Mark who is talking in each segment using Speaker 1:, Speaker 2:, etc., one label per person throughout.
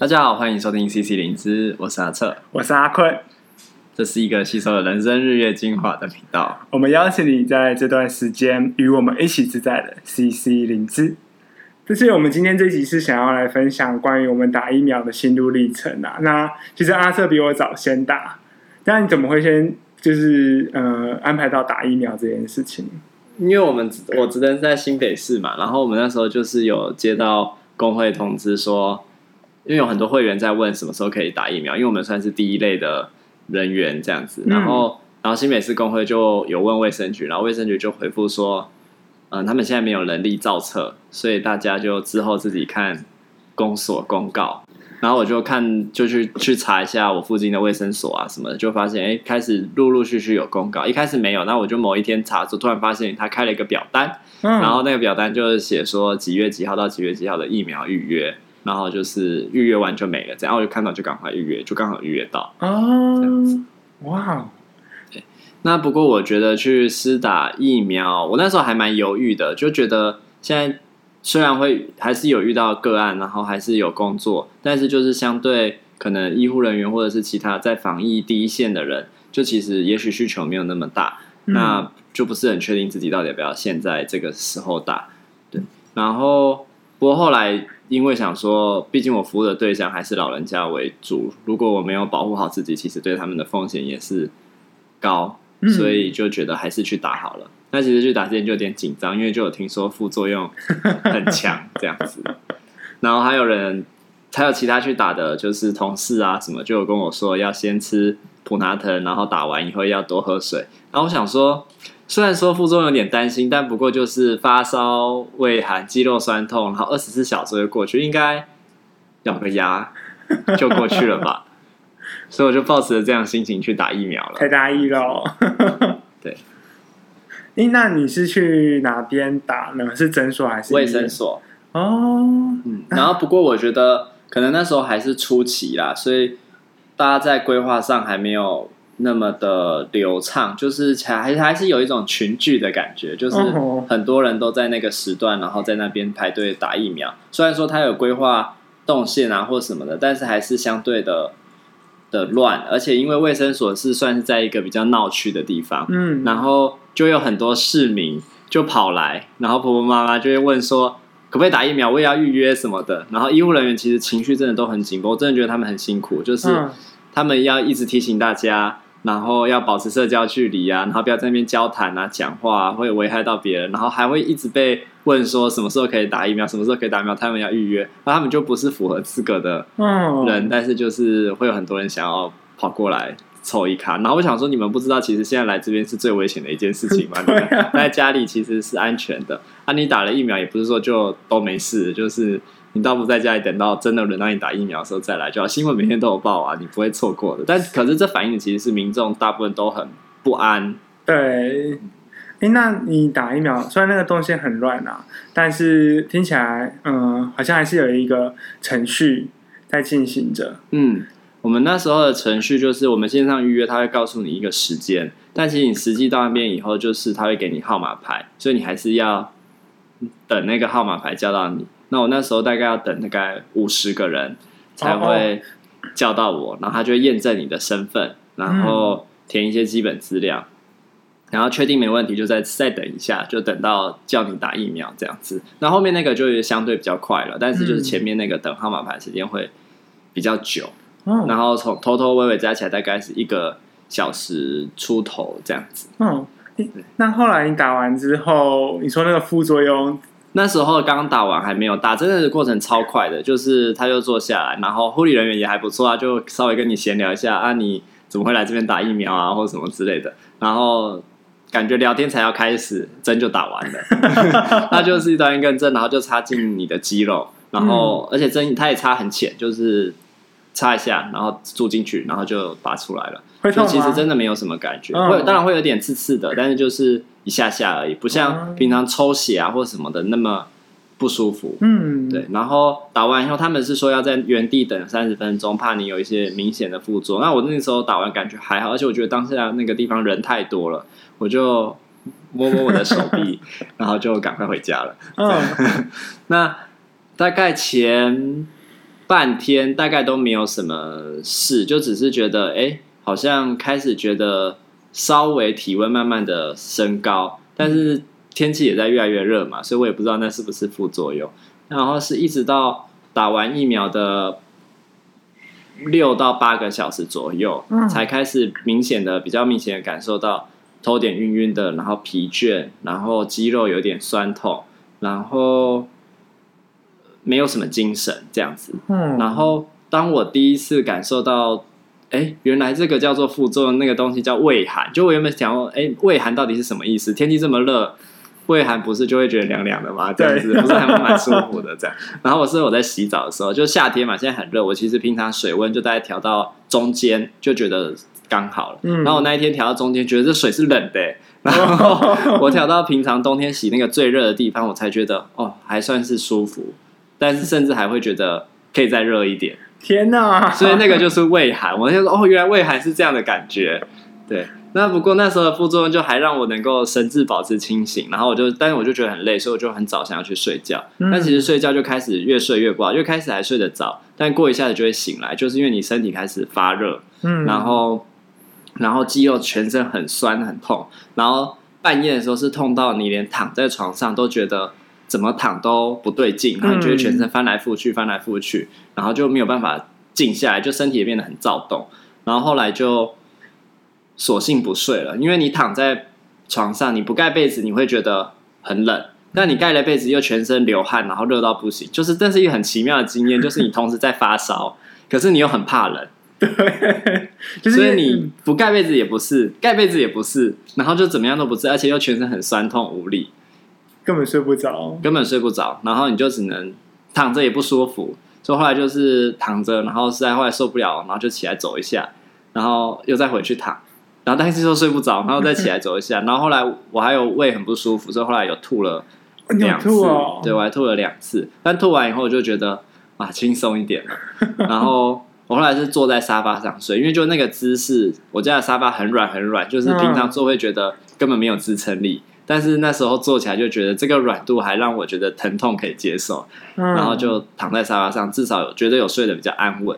Speaker 1: 大家好，欢迎收听 CC 灵芝，我是阿策，
Speaker 2: 我是阿坤，
Speaker 1: 这是一个吸收了人生日月精华的频道。
Speaker 2: 我们邀请你在这段时间与我们一起自在的 CC 灵芝。这是我们今天这集是想要来分享关于我们打疫苗的心路历程啊。那其实阿策比我早先打，那你怎么会先就是呃安排到打疫苗这件事情？
Speaker 1: 因为我们我只能在新北市嘛，然后我们那时候就是有接到工会通知说。因为有很多会员在问什么时候可以打疫苗，因为我们算是第一类的人员这样子，然后，嗯、然后新北市工会就有问卫生局，然后卫生局就回复说，嗯，他们现在没有能力造册，所以大家就之后自己看公所公告。然后我就看，就去去查一下我附近的卫生所啊什么的，就发现哎，开始陆陆续续有公告，一开始没有，那我就某一天查，就突然发现他开了一个表单，嗯、然后那个表单就是写说几月几号到几月几号的疫苗预约。然后就是预约完就没了，这样我就看到就赶快预约，就刚好预约到
Speaker 2: 哦。哇，
Speaker 1: 那不过我觉得去施打疫苗，我那时候还蛮犹豫的，就觉得现在虽然会还是有遇到个案，然后还是有工作，但是就是相对可能医护人员或者是其他在防疫第一线的人，就其实也许需求没有那么大，嗯、那就不是很确定自己到底要不要现在这个时候打。对，然后不过后来。因为想说，毕竟我服务的对象还是老人家为主，如果我没有保护好自己，其实对他们的风险也是高，所以就觉得还是去打好了。那、嗯、其实去打之前就有点紧张，因为就有听说副作用 很强这样子。然后还有人，还有其他去打的，就是同事啊什么，就有跟我说要先吃普拿疼，然后打完以后要多喝水。然后我想说。虽然说副作用有点担心，但不过就是发烧、畏寒、肌肉酸痛，然后二十四小时就过去，应该咬个牙 就过去了吧。所以我就抱持着这样心情去打疫苗了。
Speaker 2: 太大意了。
Speaker 1: 对。
Speaker 2: 哎，那你是去哪边打呢？是诊所还是
Speaker 1: 卫生所？
Speaker 2: 哦。
Speaker 1: 嗯。然后不过我觉得可能那时候还是初期啦，所以大家在规划上还没有。那么的流畅，就是还还是有一种群聚的感觉，就是很多人都在那个时段，然后在那边排队打疫苗。虽然说他有规划动线啊或什么的，但是还是相对的的乱。而且因为卫生所是算是在一个比较闹区的地方，嗯，然后就有很多市民就跑来，然后婆婆妈妈就会问说可不可以打疫苗，我也要预约什么的。然后医务人员其实情绪真的都很紧绷，我真的觉得他们很辛苦，就是他们要一直提醒大家。然后要保持社交距离啊，然后不要在那边交谈啊、讲话啊，会危害到别人。然后还会一直被问说什么时候可以打疫苗，什么时候可以打疫苗，他们要预约，那他们就不是符合资格的人。但是就是会有很多人想要跑过来凑一卡。然后我想说，你们不知道，其实现在来这边是最危险的一件事情吗？对啊，在家里其实是安全的。啊，你打了疫苗也不是说就都没事，就是。你倒不在家里等到真的轮到你打疫苗的时候再来就好，新闻每天都有报啊，你不会错过的。但可是这反映的其实是民众大部分都很不安。
Speaker 2: 对，哎、欸，那你打疫苗虽然那个东西很乱啊，但是听起来嗯，好像还是有一个程序在进行着。
Speaker 1: 嗯，我们那时候的程序就是我们线上预约，他会告诉你一个时间，但其实你实际到那边以后，就是他会给你号码牌，所以你还是要等那个号码牌叫到你。那我那时候大概要等大概五十个人才会叫到我，然后他就会验证你的身份，然后填一些基本资料，然后确定没问题，就再再等一下，就等到叫你打疫苗这样子。那后面那个就相对比较快了，但是就是前面那个等号码牌时间会比较久，然后从头头尾尾加起来大概是一个小时出头这样子。
Speaker 2: 嗯，那后来你打完之后，你说那个副作用？
Speaker 1: 那时候刚打完还没有打，真的过程超快的，就是他就坐下来，然后护理人员也还不错啊，就稍微跟你闲聊一下啊，你怎么会来这边打疫苗啊，或者什么之类的，然后感觉聊天才要开始，针就打完了，那就是一段一根针，然后就插进你的肌肉，然后、嗯、而且针它也插很浅，就是插一下，然后注进去，然后就拔出来了，会？其实真的没有什么感觉，嗯、会当然会有点刺刺的，但是就是。一下下而已，不像平常抽血啊或什么的那么不舒服。嗯，对。然后打完以后，他们是说要在原地等三十分钟，怕你有一些明显的副作用。那我那时候打完感觉还好，而且我觉得当下那个地方人太多了，我就摸摸我的手臂，然后就赶快回家了。嗯，那大概前半天大概都没有什么事，就只是觉得，哎，好像开始觉得稍微体温慢慢的升高，但是天气也在越来越热嘛，所以我也不知道那是不是副作用。然后是一直到打完疫苗的六到八个小时左右，才开始明显的、比较明显的感受到头点晕晕的，然后疲倦，然后肌肉有点酸痛，然后。没有什么精神这样子，嗯，然后当我第一次感受到，哎，原来这个叫做副作用，那个东西叫胃寒，就我原本想问，哎，胃寒到底是什么意思？天气这么热，胃寒不是就会觉得凉凉的吗？这样子不是还蛮舒服的这样。然后我是我在洗澡的时候，就夏天嘛，现在很热，我其实平常水温就大概调到中间，就觉得刚好了。嗯，然后我那一天调到中间，觉得这水是冷的，然后 我调到平常冬天洗那个最热的地方，我才觉得哦，还算是舒服。但是甚至还会觉得可以再热一点，
Speaker 2: 天哪！
Speaker 1: 所以那个就是胃寒，我就说哦，原来胃寒是这样的感觉。对，那不过那时候的副作用就还让我能够神志保持清醒，然后我就，但是我就觉得很累，所以我就很早想要去睡觉。嗯、但其实睡觉就开始越睡越不好，越开始还睡得早，但过一下子就会醒来，就是因为你身体开始发热，嗯，然后然后肌肉全身很酸很痛，然后半夜的时候是痛到你连躺在床上都觉得。怎么躺都不对劲，然后你觉得全身翻来覆去，翻来覆去，然后就没有办法静下来，就身体也变得很躁动。然后后来就索性不睡了，因为你躺在床上，你不盖被子，你会觉得很冷；但你盖了被子，又全身流汗，然后热到不行。就是这是一个很奇妙的经验，就是你同时在发烧，可是你又很怕冷。对，就是、所以你不盖被子也不是，盖被子也不是，然后就怎么样都不是，而且又全身很酸痛无力。
Speaker 2: 根本睡不着，
Speaker 1: 根本睡不着，然后你就只能躺着也不舒服，所以后来就是躺着，然后实在后来受不了，然后就起来走一下，然后又再回去躺，然后但是又睡不着，然后再起来走一下，然后后来我还有胃很不舒服，所以后来有吐了两次，哦、对，我还吐了两次，但吐完以后我就觉得啊轻松一点。了，然后我后来是坐在沙发上睡，因为就那个姿势，我家的沙发很软很软，就是平常坐会觉得根本没有支撑力。但是那时候坐起来就觉得这个软度还让我觉得疼痛可以接受，嗯、然后就躺在沙发上，至少有觉得有睡得比较安稳。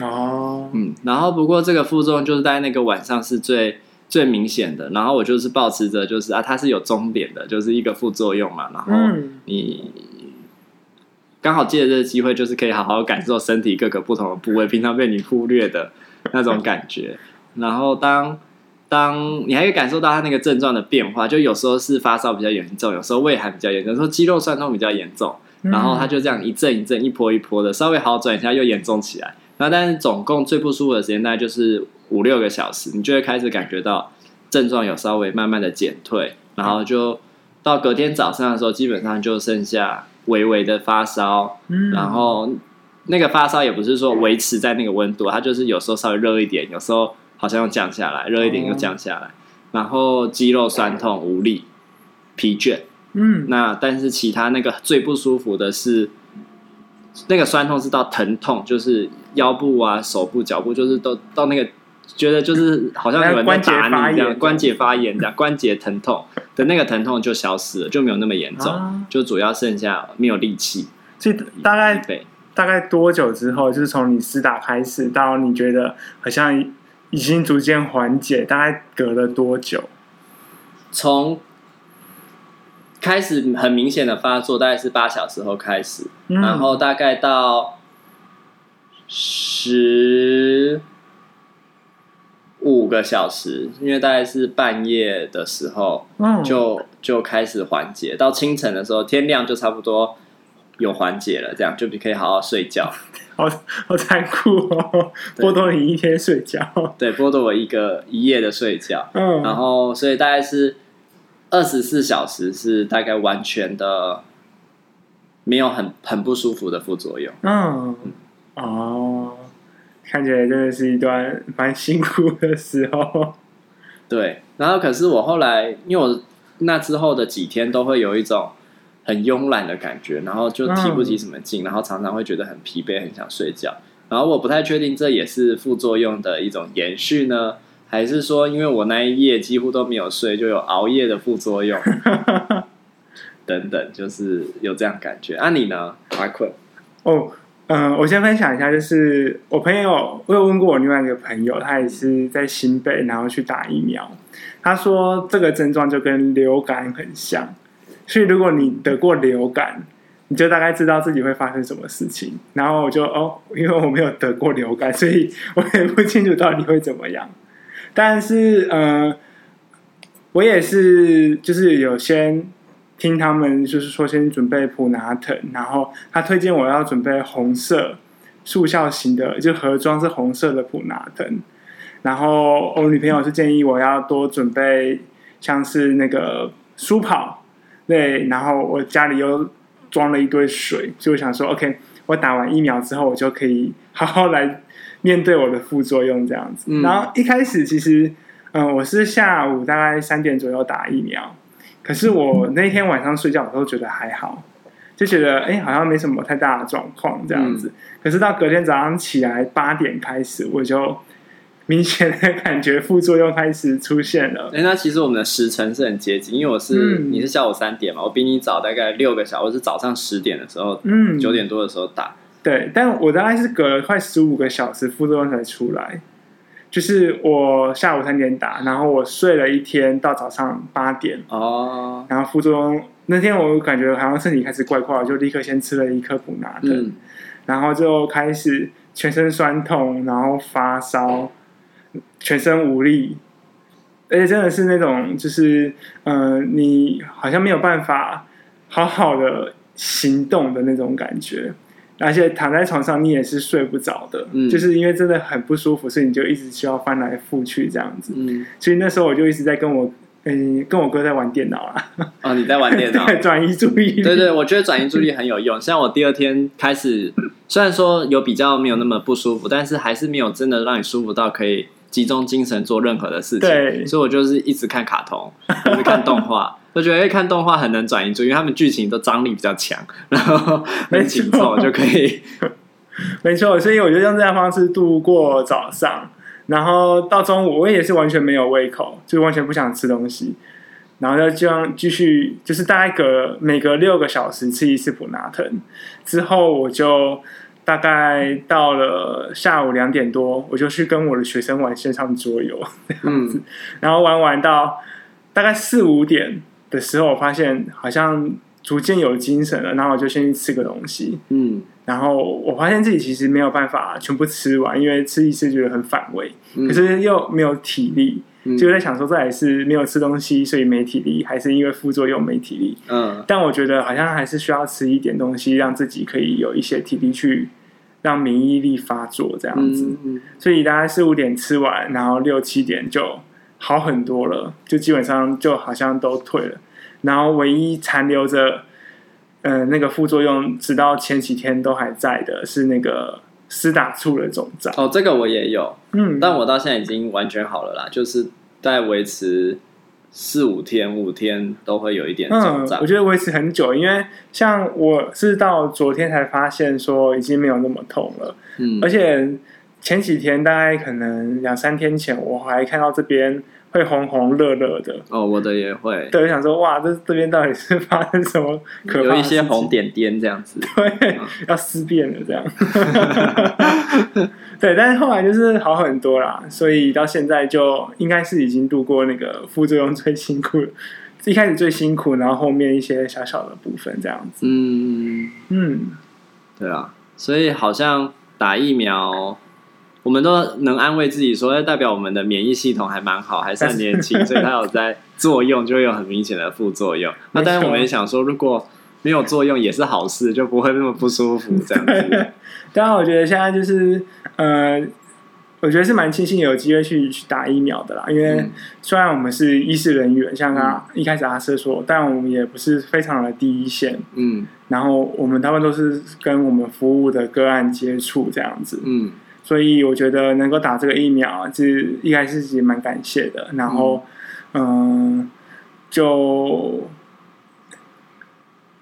Speaker 1: 哦，嗯，然后不过这个副作用就是在那个晚上是最最明显的，然后我就是保持着就是啊，它是有终点的，就是一个副作用嘛，然后你刚好借着这个机会，就是可以好好感受身体各个不同的部位，平常被你忽略的那种感觉，然后当。当你还可以感受到他那个症状的变化，就有时候是发烧比较严重，有时候胃寒比较严重，有时候肌肉酸痛比较严重，然后他就这样一阵一阵、一波一波的，稍微好转一下又严重起来。那但是总共最不舒服的时间大概就是五六个小时，你就会开始感觉到症状有稍微慢慢的减退，然后就到隔天早上的时候，基本上就剩下微微的发烧，然后那个发烧也不是说维持在那个温度，它就是有时候稍微热一点，有时候。好像又降下来，热一点又降下来，哦、然后肌肉酸痛、无力、疲倦。嗯，那但是其他那个最不舒服的是，那个酸痛是到疼痛，就是腰部啊、手部、脚部，就是都到那个觉得就是好像有人在打你这样，关节发炎这样，关节疼痛的那个疼痛就消失了，就没有那么严重，啊、就主要剩下没有力气。
Speaker 2: 这大概大概多久之后，就是从你施打开始到你觉得好像。已经逐渐缓解，大概隔了多久？
Speaker 1: 从开始很明显的发作，大概是八小时后开始，嗯、然后大概到十五个小时，因为大概是半夜的时候，嗯、就就开始缓解，到清晨的时候，天亮就差不多有缓解了，这样就可以好好睡觉。
Speaker 2: 好好残酷哦！剥夺你一天睡觉，
Speaker 1: 对，剥夺我一个一夜的睡觉。嗯，然后所以大概是二十四小时，是大概完全的没有很很不舒服的副作用。嗯，嗯
Speaker 2: 哦，看起来真的是一段蛮辛苦的时候。
Speaker 1: 对，然后可是我后来，因为我那之后的几天都会有一种。很慵懒的感觉，然后就提不起什么劲，嗯、然后常常会觉得很疲惫，很想睡觉。然后我不太确定这也是副作用的一种延续呢，还是说因为我那一夜几乎都没有睡，就有熬夜的副作用 等等，就是有这样感觉。啊，你呢？还困？
Speaker 2: 哦，嗯，我先分享一下，就是我朋友，我有问过我另外一个朋友，他也是在新北，然后去打疫苗。他说这个症状就跟流感很像，所以如果你得过流感，你就大概知道自己会发生什么事情。然后我就哦，因为我没有得过流感，所以我也不清楚到底会怎么样。但是，呃，我也是，就是有先。听他们就是说，先准备普拿疼，然后他推荐我要准备红色速效型的，就盒装是红色的普拿疼。然后我女朋友是建议我要多准备像是那个舒跑，对，然后我家里又装了一堆水，所以我想说，OK，我打完疫苗之后，我就可以 好好来面对我的副作用这样子。嗯、然后一开始其实，嗯、呃，我是下午大概三点左右打疫苗。可是我那天晚上睡觉，我都觉得还好，就觉得哎、欸，好像没什么太大的状况这样子。嗯、可是到隔天早上起来八点开始，我就明显的感觉副作用开始出现了。
Speaker 1: 哎、欸，那其实我们的时辰是很接近，因为我是、嗯、你是下午三点嘛，我比你早大概六个小时，我是早上十点的时候，嗯，九点多的时候打。
Speaker 2: 对，但我大概是隔了快十五个小时副作用才出来。就是我下午三点打，然后我睡了一天到早上八点。哦，然后副作用那天我感觉好像身体开始怪怪，就立刻先吃了一颗补拿的，嗯、然后就开始全身酸痛，然后发烧，全身无力，而且真的是那种就是嗯、呃，你好像没有办法好好的行动的那种感觉。而且躺在床上，你也是睡不着的，嗯、就是因为真的很不舒服，所以你就一直需要翻来覆去这样子。嗯，所以那时候我就一直在跟我，嗯、欸，跟我哥在玩电脑啦。
Speaker 1: 哦，你在玩电脑？
Speaker 2: 转移注意力。
Speaker 1: 对对，我觉得转移注意力很有用。像我第二天开始，虽然说有比较没有那么不舒服，但是还是没有真的让你舒服到可以集中精神做任何的事情。对，所以我就是一直看卡通，一直看动画。我觉得看动画很能转移注意力，因为他们剧情都张力比较强，然后很紧凑就可以。
Speaker 2: 没错，所以我就用这样方式度过早上，然后到中午我也是完全没有胃口，就完全不想吃东西，然后就这样继续，就是大概隔每隔六个小时吃一次普拿疼，之后我就大概到了下午两点多，我就去跟我的学生玩线上桌游 这样子，嗯、然后玩玩到大概四五点。的时候，我发现好像逐渐有精神了，然后我就先去吃个东西。嗯，然后我发现自己其实没有办法全部吃完，因为吃一次觉得很反胃，嗯、可是又没有体力，嗯、就在想说，这还是没有吃东西，所以没体力，还是因为副作用没体力？嗯，但我觉得好像还是需要吃一点东西，让自己可以有一些体力去让免疫力发作这样子。所以大概四五点吃完，然后六七点就。好很多了，就基本上就好像都退了，然后唯一残留着，呃，那个副作用，直到前几天都还在的，是那个施打处的肿胀。
Speaker 1: 哦，这个我也有，嗯，但我到现在已经完全好了啦，就是在维持四五天、五天都会有一点肿胀。
Speaker 2: 嗯，我觉得维持很久，因为像我是到昨天才发现说已经没有那么痛了，嗯，而且。前几天大概可能两三天前，我还看到这边会红红热热的。哦，
Speaker 1: 我的也会。
Speaker 2: 对，我想说，哇，这这边到底是发生什么 可怕的事情？
Speaker 1: 有一些红点点这样子。
Speaker 2: 对，嗯、要尸变了这样。对，但是后来就是好很多啦，所以到现在就应该是已经度过那个副作用最辛苦，一开始最辛苦，然后后面一些小小的部分这样子。嗯
Speaker 1: 嗯，对啊，所以好像打疫苗。我们都能安慰自己说，那代表我们的免疫系统还蛮好，还算年轻，所以它有在作用，就会有很明显的副作用。那当然，我们也想说，如果没有作用也是好事，就不会那么不舒服这样子。
Speaker 2: 当然，我觉得现在就是，呃，我觉得是蛮庆幸有机会去去打疫苗的啦。因为虽然我们是医事人员，像他一开始阿瑟说，但我们也不是非常的第一线。嗯，然后我们大部分都是跟我们服务的个案接触这样子。嗯。所以我觉得能够打这个疫苗，是一开始也蛮感谢的。然后，嗯，呃、就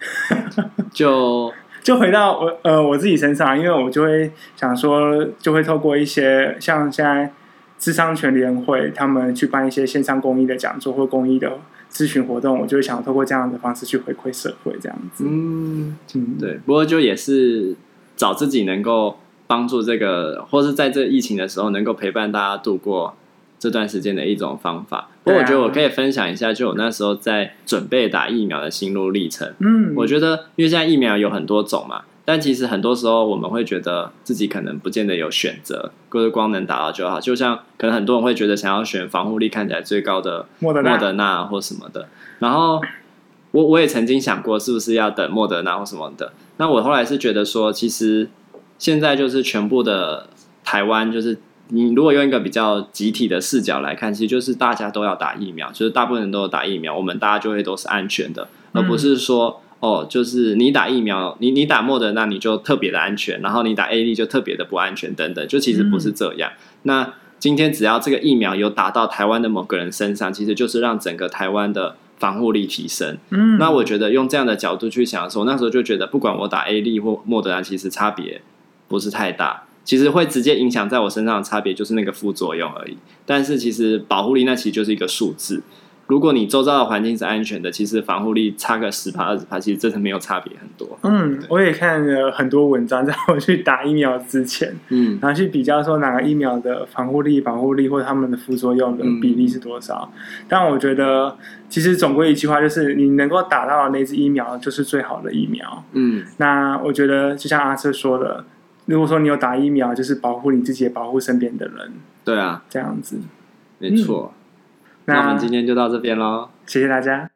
Speaker 1: 就
Speaker 2: 就回到我呃我自己身上，因为我就会想说，就会透过一些像现在智商权联会他们去办一些线上公益的讲座或公益的咨询活动，我就会想透过这样的方式去回馈社会，这样子。
Speaker 1: 嗯，嗯对。不过就也是。找自己能够帮助这个，或是在这疫情的时候能够陪伴大家度过这段时间的一种方法。不过我觉得我可以分享一下，就我那时候在准备打疫苗的心路历程。
Speaker 2: 嗯，
Speaker 1: 我觉得因为现在疫苗有很多种嘛。但其实很多时候，我们会觉得自己可能不见得有选择，或者光能打到就好。就像可能很多人会觉得想要选防护力看起来最高的莫德纳或什么的。然后我我也曾经想过，是不是要等莫德纳或什么的。那我后来是觉得说，其实现在就是全部的台湾，就是你如果用一个比较集体的视角来看，其实就是大家都要打疫苗，就是大部分人都有打疫苗，我们大家就会都是安全的，而不是说。哦，就是你打疫苗，你你打莫德纳你就特别的安全，然后你打 A D 就特别的不安全，等等，就其实不是这样。嗯、那今天只要这个疫苗有打到台湾的某个人身上，其实就是让整个台湾的防护力提升。嗯，那我觉得用这样的角度去想的时候，那时候就觉得，不管我打 A D 或莫德纳，其实差别不是太大。其实会直接影响在我身上的差别就是那个副作用而已。但是其实保护力那其实就是一个数字。如果你周遭的环境是安全的，其实防护力差个十趴二十趴，其实真的没有差别很多。
Speaker 2: 嗯，我也看了很多文章，在我去打疫苗之前，嗯，然后去比较说哪个疫苗的防护力、防护力或者他们的副作用的比例是多少。嗯、但我觉得，其实总归一句话就是，你能够打到的那支疫苗就是最好的疫苗。嗯，那我觉得就像阿瑟说的，如果说你有打疫苗，就是保护你自己，也保护身边的人。
Speaker 1: 对啊，
Speaker 2: 这样子，
Speaker 1: 没错。嗯那我们今天就到这边喽，
Speaker 2: 谢谢大家。